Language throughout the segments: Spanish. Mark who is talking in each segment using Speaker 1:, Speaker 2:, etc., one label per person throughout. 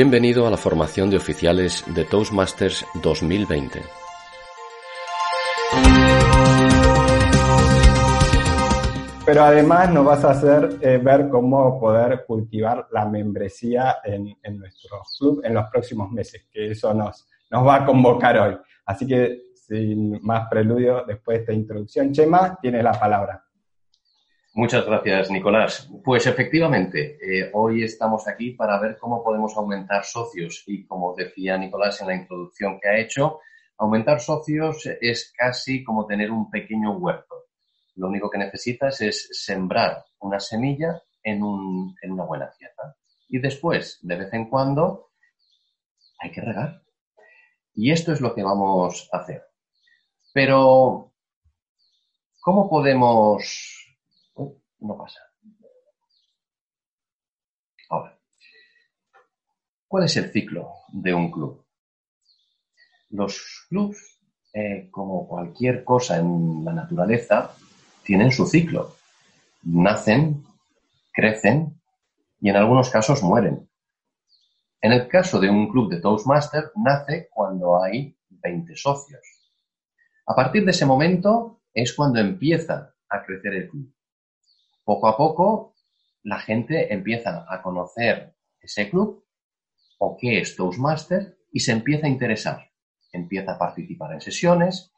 Speaker 1: Bienvenido a la formación de oficiales de Toastmasters 2020.
Speaker 2: Pero además nos vas a hacer eh, ver cómo poder cultivar la membresía en, nuestro club en los próximos meses, que eso nos, nos va a convocar hoy. Así que sin más preludio, después de esta introducción, Chema, tiene la palabra.
Speaker 3: Muchas gracias, Nicolás. Pues efectivamente, eh, hoy estamos aquí para ver cómo podemos aumentar socios y como decía Nicolás en la introducción que ha hecho, aumentar socios es casi como tener un pequeño huerto. Lo único que necesitas es sembrar una semilla en, en una buena tierra. Y después, de vez en cuando, hay que regar. Y esto es lo que vamos a hacer. Pero, ¿cómo podemos no pasa. Ahora, ¿cuál es el ciclo de un club? Los clubs, eh, como cualquier cosa en la naturaleza, tienen su ciclo. Nacen, crecen y en algunos casos mueren. En el caso de un club de Toastmaster, nace cuando hay 20 socios. A partir de ese momento es cuando empieza a crecer el club poco a poco la gente empieza a conocer ese club o qué es Toastmaster y se empieza a interesar, empieza a participar en sesiones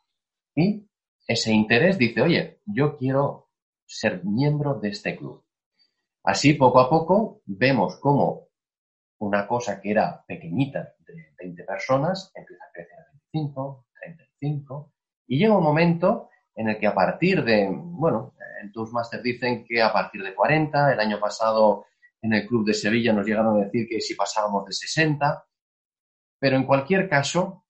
Speaker 3: y ese interés dice, oye, yo quiero ser miembro de este club. Así, poco a poco, vemos cómo una cosa que era pequeñita de 20 personas empieza a crecer a 25, 35 y llega un momento en el que a partir de, bueno, en Toastmasters dicen que a partir de 40, el año pasado en el Club de Sevilla nos llegaron a decir que si pasábamos de 60, pero en cualquier caso,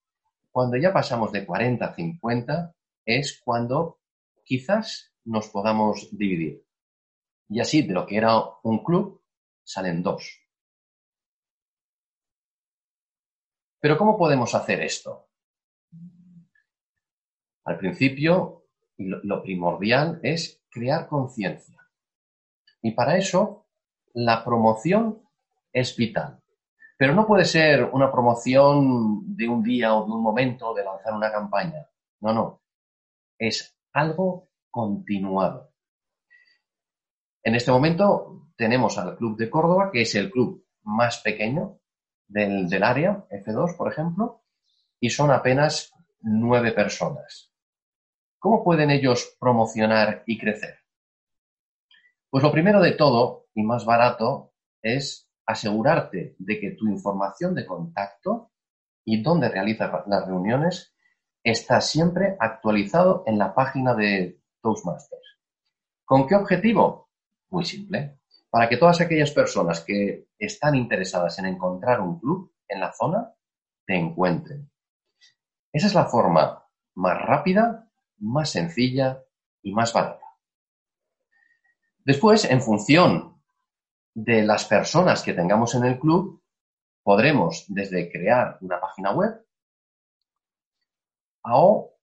Speaker 3: cuando ya pasamos de 40 a 50, es cuando quizás nos podamos dividir. Y así, de lo que era un club, salen dos. Pero ¿cómo podemos hacer esto? Al principio lo, primordial es crear conciencia. Y para eso, la promoción es vital. Pero no puede ser una promoción de un día o de un momento de lanzar una campaña. No, no. Es algo continuado. En este momento tenemos al Club de Córdoba, que es el club más pequeño del, del área, F2, por ejemplo, y son apenas nueve personas. ¿Cómo pueden ellos promocionar y crecer? Pues lo primero de todo y más barato es asegurarte de que tu información de contacto y dónde realizas las reuniones está siempre actualizado en la página de Toastmasters. ¿Con qué objetivo? Muy simple. Para que todas aquellas personas que están interesadas en encontrar un club en la zona te encuentren. Esa es la forma más rápida más sencilla y más barata. Después, en función de las personas que tengamos en el club, podremos desde crear una página web o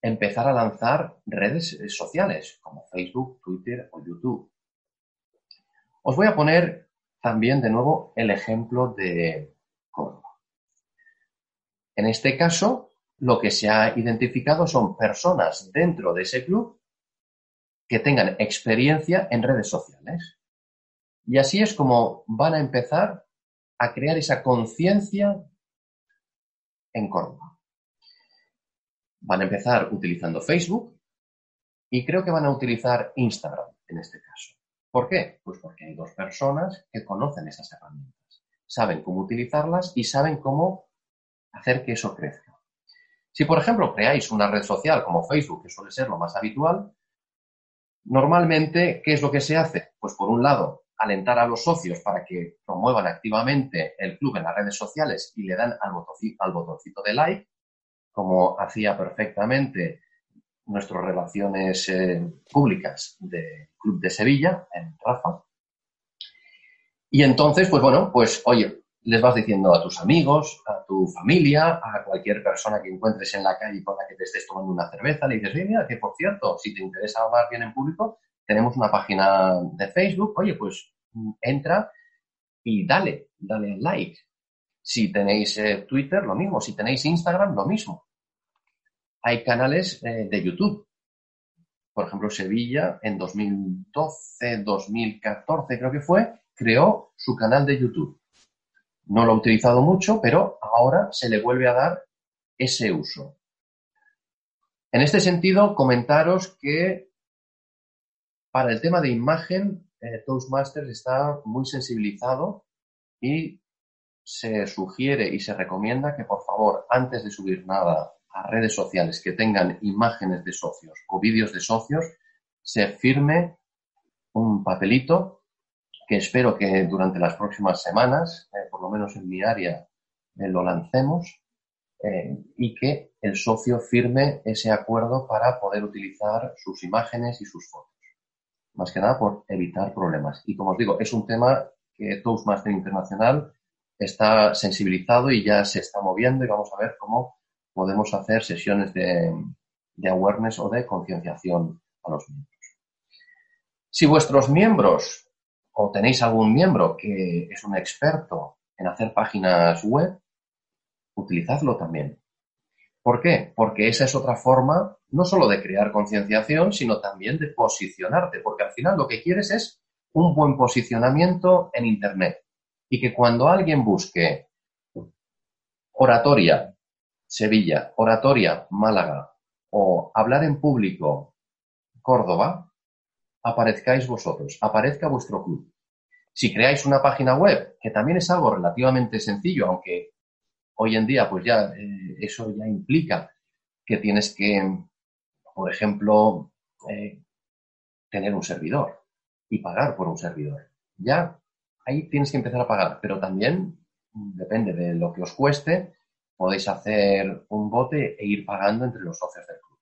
Speaker 3: empezar a lanzar redes sociales como Facebook, Twitter o YouTube. Os voy a poner también de nuevo el ejemplo de Córdoba. En este caso, lo que se ha identificado son personas dentro de ese club que tengan experiencia en redes sociales. Y así es como van a empezar a crear esa conciencia en Córdoba. Van a empezar utilizando Facebook y creo que van a utilizar Instagram en este caso. ¿Por qué? Pues porque hay dos personas que conocen esas herramientas, saben cómo utilizarlas y saben cómo hacer que eso crezca. Si, por ejemplo, creáis una red social como Facebook, que suele ser lo más habitual, normalmente, ¿qué es lo que se hace? Pues, por un lado, alentar a los socios para que promuevan activamente el club en las redes sociales y le dan al botoncito, de like, como hacía perfectamente nuestras relaciones eh, públicas del Club de Sevilla, en Rafa. Y entonces, pues bueno, pues oye, les vas diciendo a tus amigos, a tu familia, a cualquier persona que encuentres en la calle con la que te estés tomando una cerveza, le dices, mira, que por cierto, si te interesa hablar bien en público, tenemos una página de Facebook, oye, pues mm, entra y dale, dale like. Si tenéis eh, Twitter, lo mismo. Si tenéis Instagram, lo mismo. Hay canales eh, de YouTube. Por ejemplo, Sevilla en 2012, 2014 creo que fue, creó su canal de YouTube. No lo ha utilizado mucho, pero ahora se le vuelve a dar ese uso. En este sentido, comentaros que para el tema de imagen, eh, Toastmasters está muy sensibilizado y se sugiere y se recomienda que por favor, antes de subir nada a redes sociales que tengan imágenes de socios o vídeos de socios, se firme un papelito que espero que durante las próximas semanas, eh, por lo menos en mi área, eh, lo lancemos y que el socio firme ese acuerdo para poder utilizar sus imágenes y sus fotos más que nada por evitar problemas. Y como os digo, es un tema que Toastmaster Internacional está sensibilizado y ya se está moviendo y vamos a ver cómo podemos hacer sesiones de, awareness o de concienciación a los miembros. Si vuestros miembros o tenéis algún miembro que es un experto en hacer páginas web, utilizadlo también. ¿Por qué? Porque esa es otra forma no solo de crear concienciación, sino también de posicionarte, porque al final lo que quieres es un buen posicionamiento en Internet y que cuando alguien busque oratoria Sevilla, oratoria Málaga o hablar en público Córdoba, aparezcáis vosotros, aparezca vuestro club. Si creáis una página web, que también es algo relativamente sencillo, aunque hoy en día pues ya eh, eso ya implica que tienes que por ejemplo, eh, tener un servidor y pagar por un servidor. Ya ahí tienes que empezar a pagar, pero también depende de lo que os cueste, podéis hacer un bote e ir pagando entre los socios del club.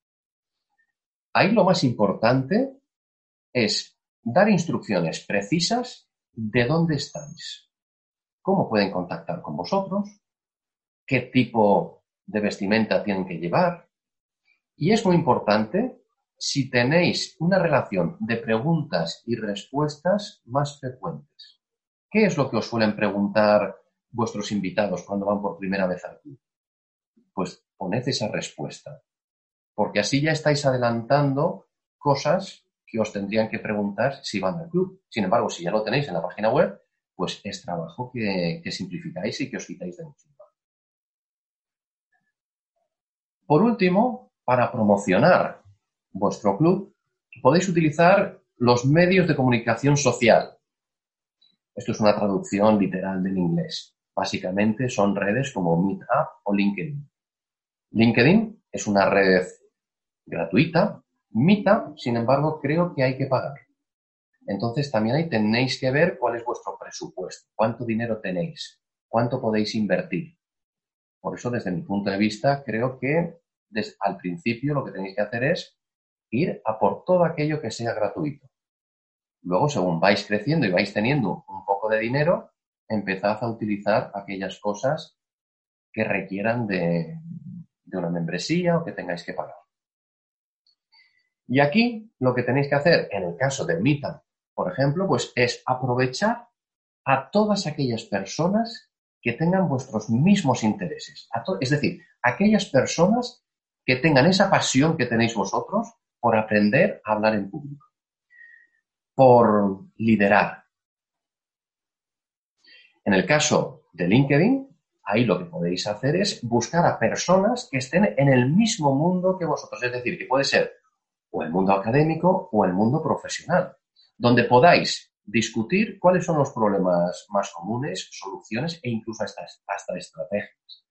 Speaker 3: Ahí lo más importante es dar instrucciones precisas de dónde estáis, cómo pueden contactar con vosotros, qué tipo de vestimenta tienen que llevar, y es muy importante si tenéis una relación de preguntas y respuestas más frecuentes. ¿Qué es lo que os suelen preguntar vuestros invitados cuando van por primera vez club? Pues poned esa respuesta, porque así ya estáis adelantando cosas que os tendrían que preguntar si van al club. Sin embargo, si ya lo tenéis en la página web, pues es trabajo que, simplificáis y que os quitáis de mucho. Por último, para promocionar vuestro club, podéis utilizar los medios de comunicación social. Esto es una traducción literal del inglés. Básicamente son redes como Meetup o LinkedIn. LinkedIn es una red gratuita. Meetup, sin embargo, creo que hay que pagar. Entonces también ahí tenéis que ver cuál es vuestro presupuesto, cuánto dinero tenéis, cuánto podéis invertir. Por eso, desde mi punto de vista, creo que al principio lo que tenéis que hacer es ir a por todo aquello que sea gratuito. Luego, según vais creciendo y vais teniendo un poco de dinero, empezad a utilizar aquellas cosas que requieran de, una membresía o que tengáis que pagar. Y aquí lo que tenéis que hacer en el caso de Mita, por ejemplo, pues es aprovechar a todas aquellas personas que tengan vuestros mismos intereses. es decir, aquellas personas que tengan esa pasión que tenéis vosotros por aprender a hablar en público, por liderar. En el caso de LinkedIn, ahí lo que podéis hacer es buscar a personas que estén en el mismo mundo que vosotros, es decir, que puede ser o el mundo académico o el mundo profesional, donde podáis discutir cuáles son los problemas más comunes, soluciones e incluso hasta, hasta estrategias.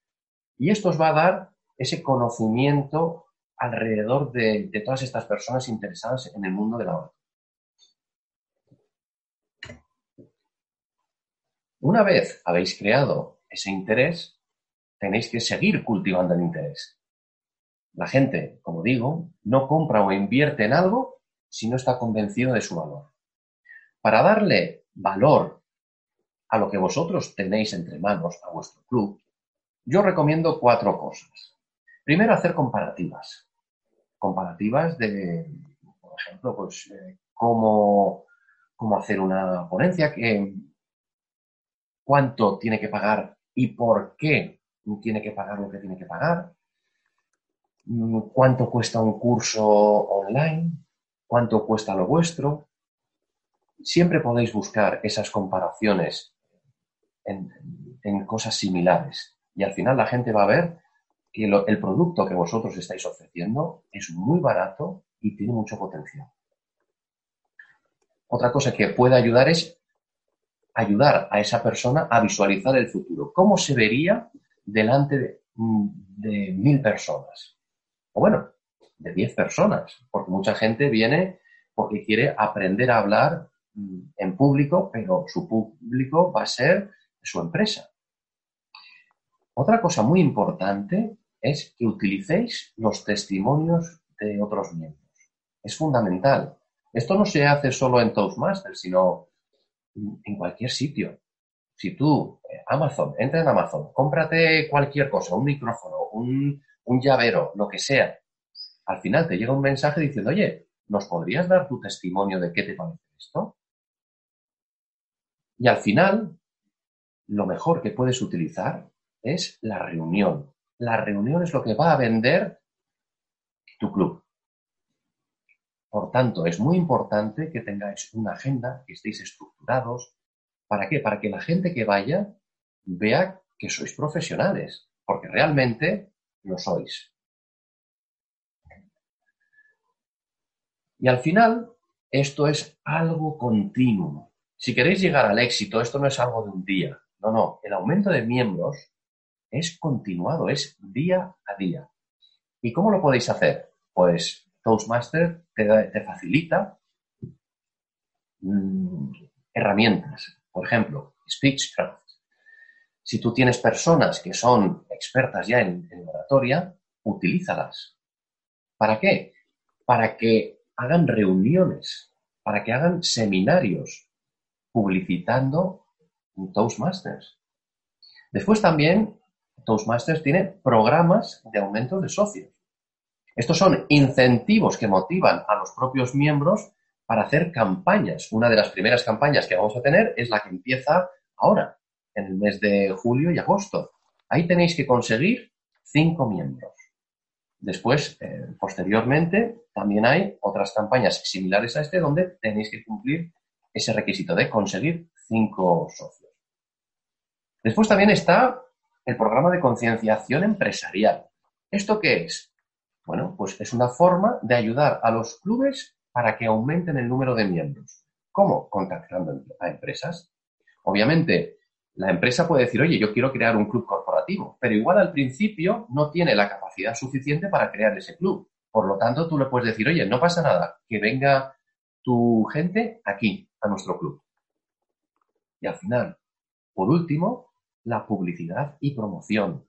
Speaker 3: Y esto os va a dar ese conocimiento alrededor de, todas estas personas interesadas en el mundo de la obra. Una vez habéis creado ese interés, tenéis que seguir cultivando el interés. La gente, como digo, no compra o invierte en algo si no está convencido de su valor. Para darle valor a lo que vosotros tenéis entre manos, a vuestro club, yo recomiendo cuatro cosas. Primero, hacer comparativas. Comparativas de, por ejemplo, pues, eh, cómo, hacer una ponencia, que, cuánto tiene que pagar y por qué tiene que pagar lo que tiene que pagar, cuánto cuesta un curso online, cuánto cuesta lo vuestro. Siempre podéis buscar esas comparaciones en, cosas similares y al final la gente va a ver que el producto que vosotros estáis ofreciendo es muy barato y tiene mucho potencial. Otra cosa que puede ayudar es ayudar a esa persona a visualizar el futuro. ¿Cómo se vería delante de, mm, mil personas? O bueno, de diez personas, porque mucha gente viene porque quiere aprender a hablar mm, en público, pero su público va a ser su empresa. Otra cosa muy importante es que utilicéis los testimonios de otros miembros. Es fundamental. Esto no se hace solo en Toastmasters, sino en cualquier sitio. Si tú, eh, Amazon, entra en Amazon, cómprate cualquier cosa, un micrófono, un, un llavero, lo que sea. Al final te llega un mensaje diciendo, oye, ¿nos podrías dar tu testimonio de qué te parece esto? Y al final, lo mejor que puedes utilizar es la reunión. La reunión es lo que va a vender tu club. Por tanto, es muy importante que tengáis una agenda, que estéis estructurados. ¿Para qué? Para que la gente que vaya vea que sois profesionales, porque realmente lo sois. Y al final, esto es algo continuo. Si queréis llegar al éxito, esto no es algo de un día. No, no. El aumento de miembros es continuado, es día a día. ¿Y cómo lo podéis hacer? Pues Toastmaster te, facilita mm, herramientas. Por ejemplo, Speechcraft. Si tú tienes personas que son expertas ya en, en oratoria, utilízalas. ¿Para qué? Para que hagan reuniones, para que hagan seminarios publicitando Toastmasters. Después también Toastmasters tiene programas de aumento de socios. Estos son incentivos que motivan a los propios miembros para hacer campañas. Una de las primeras campañas que vamos a tener es la que empieza ahora, en el mes de julio y agosto. Ahí tenéis que conseguir cinco miembros. Después, eh, posteriormente, también hay otras campañas similares a este donde tenéis que cumplir ese requisito de conseguir cinco socios. Después también está el programa de concienciación empresarial. ¿Esto qué es? Bueno, pues es una forma de ayudar a los clubes para que aumenten el número de miembros. ¿Cómo? Contactando a empresas. Obviamente, la empresa puede decir, oye, yo quiero crear un club corporativo, pero igual al principio no tiene la capacidad suficiente para crear ese club. Por lo tanto, tú le puedes decir, oye, no pasa nada, que venga tu gente aquí, a nuestro club. Y al final, por último, la publicidad y promoción.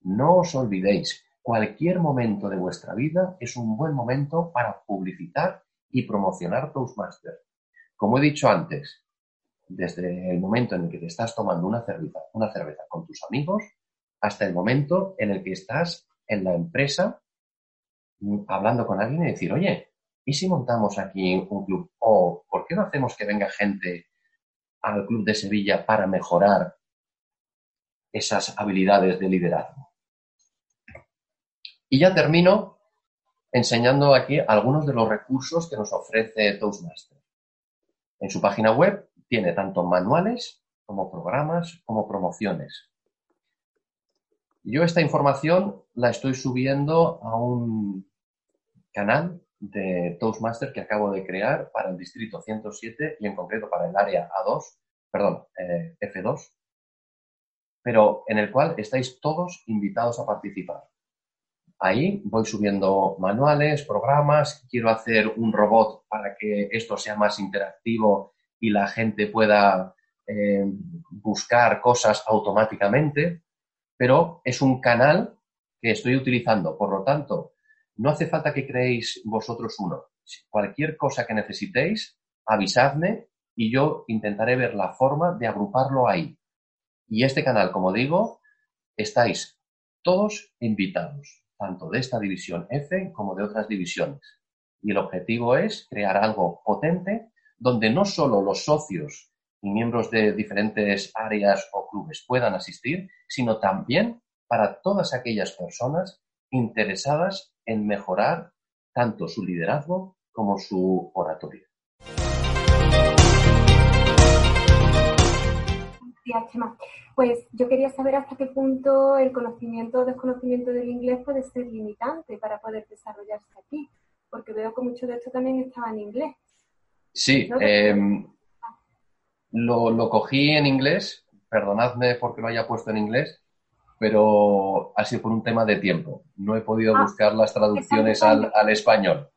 Speaker 3: No os olvidéis, Cualquier momento de vuestra vida es un buen momento para publicitar y promocionar Toastmaster. Como he dicho antes, desde el momento en el que te estás tomando una cerveza, una cerveza con tus amigos hasta el momento en el que estás en la empresa mm, hablando con alguien y decir, oye, ¿y si montamos aquí un club? ¿O por qué no hacemos que venga gente al club de Sevilla para mejorar esas habilidades de liderazgo? Y ya termino enseñando aquí algunos de los recursos que nos ofrece Toastmaster. En su página web tiene tanto manuales como programas como promociones. Yo esta información la estoy subiendo a un canal de Toastmaster que acabo de crear para el distrito 107 y en concreto para el área A2, perdón, eh, F2, pero en el cual estáis todos invitados a participar. Ahí voy subiendo manuales, programas, quiero hacer un robot para que esto sea más interactivo y la gente pueda eh, buscar cosas automáticamente, pero es un canal que estoy utilizando. Por lo tanto, no hace falta que creéis vosotros uno. Cualquier cosa que necesitéis, avisadme y yo intentaré ver la forma de agruparlo ahí. Y este canal, como digo, estáis todos invitados tanto de esta división F como de otras divisiones. Y el objetivo es crear algo potente donde no solo los socios y miembros de diferentes áreas o clubes puedan asistir, sino también para todas aquellas personas interesadas en mejorar tanto su liderazgo como su oratoria.
Speaker 4: Pues yo quería saber hasta qué punto el conocimiento o desconocimiento del inglés puede ser limitante para poder desarrollarse aquí, porque veo que mucho de esto también estaba en inglés.
Speaker 3: Sí, em, lo, lo, cogí en inglés, perdonadme porque lo haya puesto en inglés, pero ha sido por un tema de tiempo. No he podido ah, buscar las traducciones al, al español.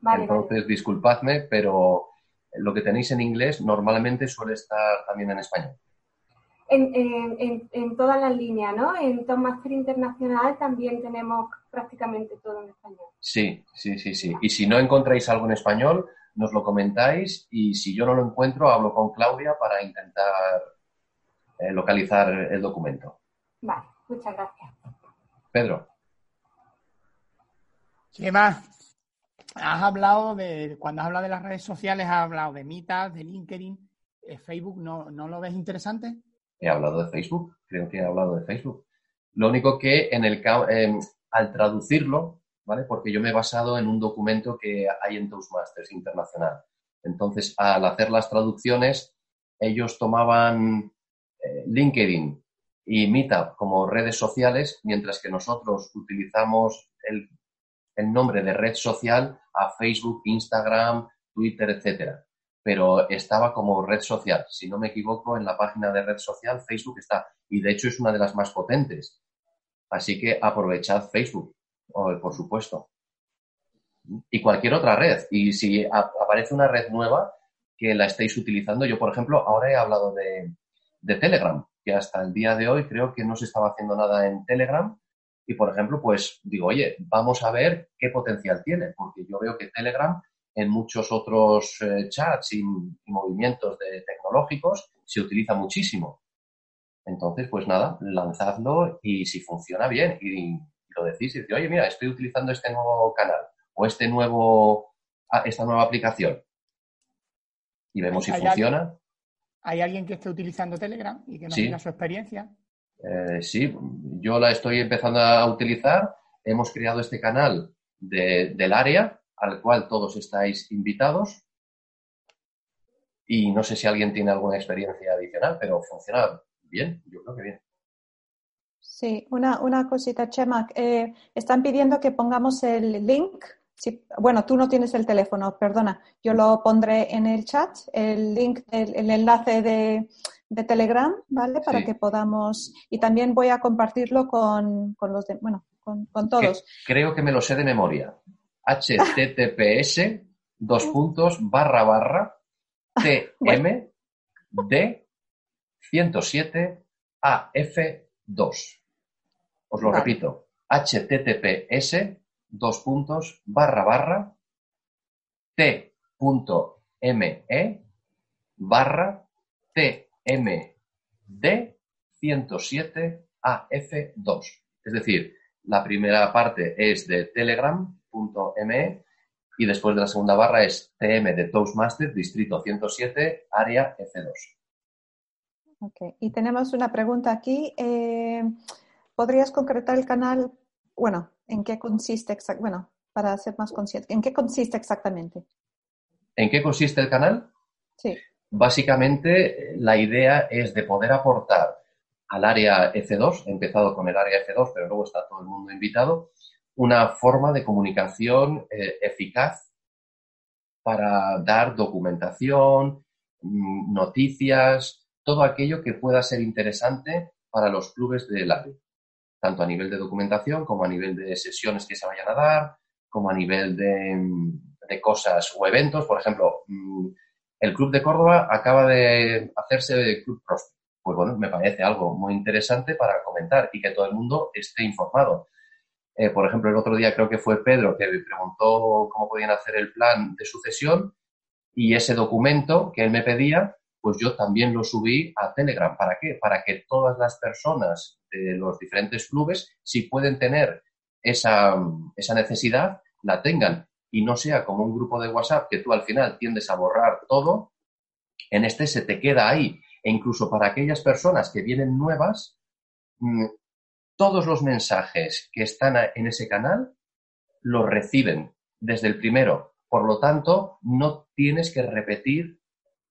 Speaker 3: Entonces, disculpadme, pero lo que tenéis en inglés normalmente suele estar también en español.
Speaker 4: En, en, en, todas las líneas, ¿no? En Master Internacional también tenemos prácticamente todo en español.
Speaker 3: Sí, sí, sí, sí. Y si no encontráis algo en español, nos lo comentáis y si yo no lo encuentro, hablo con Claudia para intentar eh, localizar el documento.
Speaker 4: Vale, muchas gracias.
Speaker 3: Pedro.
Speaker 5: ¿Qué más? Has hablado de, cuando has hablado de las redes sociales, has hablado de Meetup, de LinkedIn, eh, Facebook, ¿no, ¿no lo ves interesante?
Speaker 3: He hablado de Facebook, creo que he hablado de Facebook. Lo único que en el eh, al traducirlo, Porque yo me he basado en un documento que hay en Toastmasters Internacional. Entonces, al hacer las traducciones, ellos tomaban eh, LinkedIn y Meetup como redes sociales, mientras que nosotros utilizamos el, el nombre de red social a Facebook, Instagram, Twitter, etcétera. Pero estaba como red social. Si no me equivoco, en la página de red social Facebook está. Y de hecho es una de las más potentes. Así que aprovechad Facebook, por supuesto. Y cualquier otra red. Y si aparece una red nueva que la estéis utilizando, yo por ejemplo ahora he hablado de, de Telegram, que hasta el día de hoy creo que no se estaba haciendo nada en Telegram. Y por ejemplo, pues digo, oye, vamos a ver qué potencial tiene, porque yo veo que Telegram en muchos otros eh, chats y, movimientos de, tecnológicos se utiliza muchísimo. Entonces, pues nada, lanzadlo y si funciona bien lo decís y decís, oye, mira, estoy utilizando este nuevo canal o este nuevo, ah, esta nueva aplicación y vemos si funciona.
Speaker 5: ¿Hay alguien que esté utilizando Telegram y que nos diga su experiencia?
Speaker 3: Eh, sí, yo la estoy empezando a utilizar. Hemos creado este canal del área al cual todos estáis invitados. Y no sé si alguien tiene alguna experiencia adicional, pero funciona bien, yo creo que bien.
Speaker 6: Sí, una, una cosita, Chema. Eh, están pidiendo que pongamos el link bueno, tú no tienes el teléfono, perdona. Yo lo pondré en el chat, el link, el, enlace de, Telegram, ¿vale? Para que podamos. Y también voy a compartirlo con, los de, bueno, con, todos.
Speaker 3: creo que me lo sé de memoria. https dos puntos barra barra tm d 107 af 2. Os lo repito. https dos puntos, barra, barra, t.me, barra, tmd 107af2. Es decir, la primera parte es de telegram.me y después de la segunda barra es tm de Toastmaster, distrito 107, área F2.
Speaker 6: Ok, y tenemos una pregunta aquí. Eh, ¿Podrías concretar el canal? Bueno, ¿En qué consiste exactamente? Bueno, para ser más consciente, ¿en qué consiste exactamente?
Speaker 3: ¿En qué consiste el canal?
Speaker 6: Sí.
Speaker 3: Básicamente, la idea es de poder aportar al área F2, he empezado con el área F2, pero luego está todo el mundo invitado, una forma de comunicación eh, eficaz para dar documentación, mm, noticias, todo aquello que pueda ser interesante para los clubes del área tanto a nivel de documentación como a nivel de sesiones que se vayan a dar, como a nivel de, cosas o eventos. Por ejemplo, mm, el Club de Córdoba acaba de hacerse de Club Prospect. Pues bueno, me parece algo muy interesante para comentar y que todo el mundo esté informado. Eh, por ejemplo, el otro día creo que fue Pedro que me preguntó cómo podían hacer el plan de sucesión y ese documento que él me pedía, pues yo también lo subí a Telegram. ¿Para qué? Para que todas las personas de los diferentes clubes, si pueden tener esa, esa necesidad, la tengan y no sea como un grupo de WhatsApp que tú al final tiendes a borrar todo en este se te queda ahí. E incluso para aquellas personas que vienen nuevas, mm, todos los mensajes que están en ese canal los reciben desde el primero. Por lo tanto, no tienes que repetir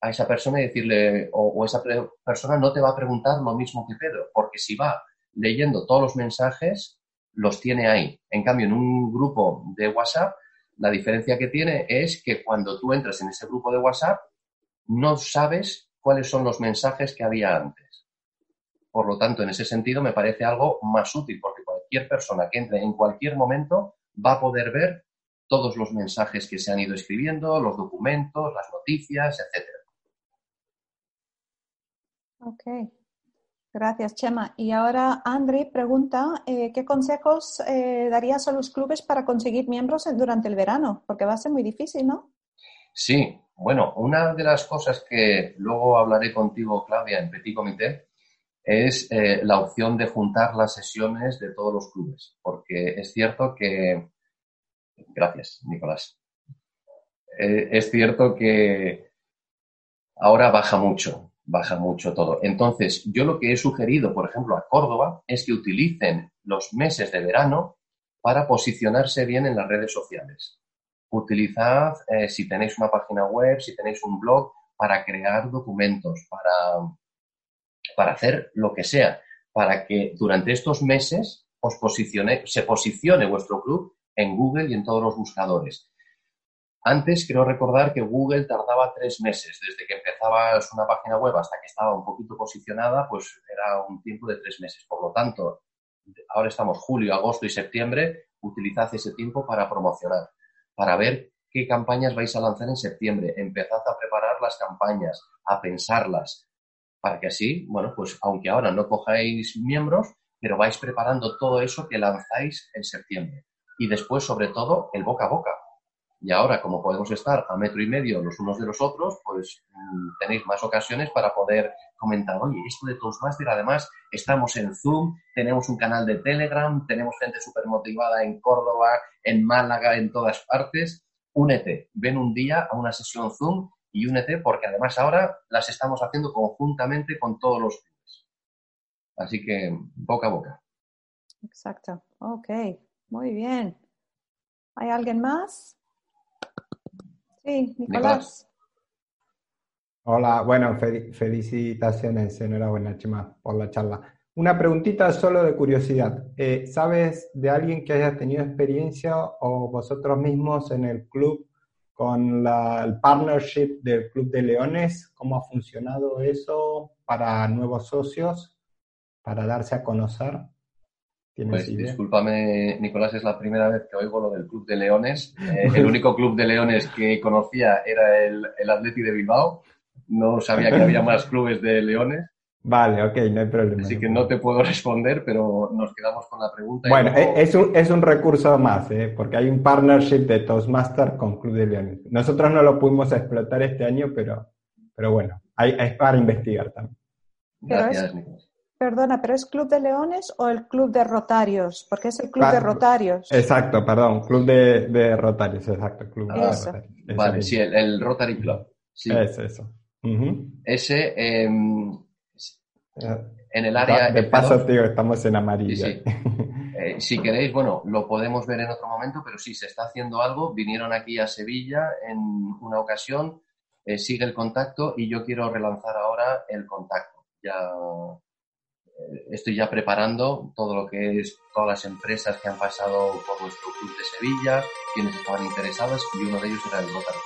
Speaker 3: a esa persona y decirle, o, esa persona no te va a preguntar lo mismo que Pedro, porque si va leyendo todos los mensajes, los tiene ahí. En cambio, en un grupo de WhatsApp, la diferencia que tiene es que cuando tú entras en ese grupo de WhatsApp, no sabes cuáles son los mensajes que había antes. Por lo tanto, en ese sentido, me parece algo más útil, porque cualquier persona que entre en cualquier momento va a poder ver todos los mensajes que se han ido escribiendo, los documentos, las noticias, etc.
Speaker 6: Ok, gracias Chema. Y ahora Andri pregunta, eh, ¿qué consejos eh, darías a los clubes para conseguir miembros durante el verano? Porque va a ser muy difícil, ¿no?
Speaker 3: Sí, bueno, una de las cosas que luego hablaré contigo, Claudia, en Petit Comité, es eh, la opción de juntar las sesiones de todos los clubes, porque es cierto que... Gracias, Nicolás. es cierto que ahora baja mucho baja mucho todo. Entonces, yo lo que he sugerido, por ejemplo, a Córdoba, es que utilicen los meses de verano para posicionarse bien en las redes sociales. Utilizad, eh, si tenéis una página web, si tenéis un blog, para crear documentos, para, para hacer lo que sea, para que durante estos meses os posicione, se posicione vuestro club en Google y en todos los buscadores. Antes creo recordar que Google tardaba tres meses, desde que empezabas una página web hasta que estaba un poquito posicionada, pues era un tiempo de tres meses. Por lo tanto, ahora estamos julio, agosto y septiembre, utilizad ese tiempo para promocionar, para ver qué campañas vais a lanzar en septiembre. Empezad a preparar las campañas, a pensarlas, para que así, bueno, pues aunque ahora no cojáis miembros, pero vais preparando todo eso que lanzáis en septiembre. Y después, sobre todo, el boca a boca y ahora, como podemos estar a metro y medio los unos de los otros, pues mm, tenéis más ocasiones para poder comentar, oye, esto de Toastmaster, además, estamos en Zoom, tenemos un canal de Telegram, tenemos gente súper motivada en Córdoba, en Málaga, en todas partes. Únete, ven un día a una sesión Zoom y únete porque además ahora las estamos haciendo conjuntamente con todos los. Así que boca a boca.
Speaker 6: Exacto. Ok, muy bien. ¿Hay alguien más? Sí, Nicolás.
Speaker 2: Hola, bueno, felicitaciones, enhorabuena, Chema, por la charla. Una preguntita solo de curiosidad. Eh, ¿Sabes de alguien que haya tenido experiencia o vosotros mismos en el club con la, el partnership del Club de Leones? ¿Cómo ha funcionado eso para nuevos socios, para darse a conocer?
Speaker 3: Pues discúlpame, Nicolás, es la primera vez que oigo lo del Club de Leones. Eh, el único club de Leones que conocía era el, el Atleti de Bilbao. No sabía que había más clubes de Leones.
Speaker 2: Vale, ok, no hay problema.
Speaker 3: Así que no te puedo responder, pero nos quedamos con la pregunta.
Speaker 2: Bueno, es, un, es un recurso más, ¿eh? porque hay un partnership de Toastmaster con Club de Leones. Nosotros no lo pudimos explotar este año, pero, pero bueno, hay, es para investigar también.
Speaker 3: Gracias, Nicolás.
Speaker 6: Perdona, ¿pero es Club de Leones o el Club de Rotarios? Porque es el Club de Rotarios.
Speaker 2: Exacto, perdón, Club de, Rotarios, exacto. Club de Rotarios.
Speaker 3: Vale, sí, el, Rotary Club.
Speaker 2: Es eso.
Speaker 3: Ese, em, en el área...
Speaker 2: De paso, tío, estamos en amarillo.
Speaker 3: Eh, si queréis, bueno, lo podemos ver en otro momento, pero sí, se está haciendo algo. Vinieron aquí a Sevilla en una ocasión, eh, sigue el contacto y yo quiero relanzar ahora el contacto. Ya estoy ya preparando todo lo que es todas las empresas que han pasado por nuestro club de Sevilla, quienes estaban interesadas y uno de ellos era el Rotary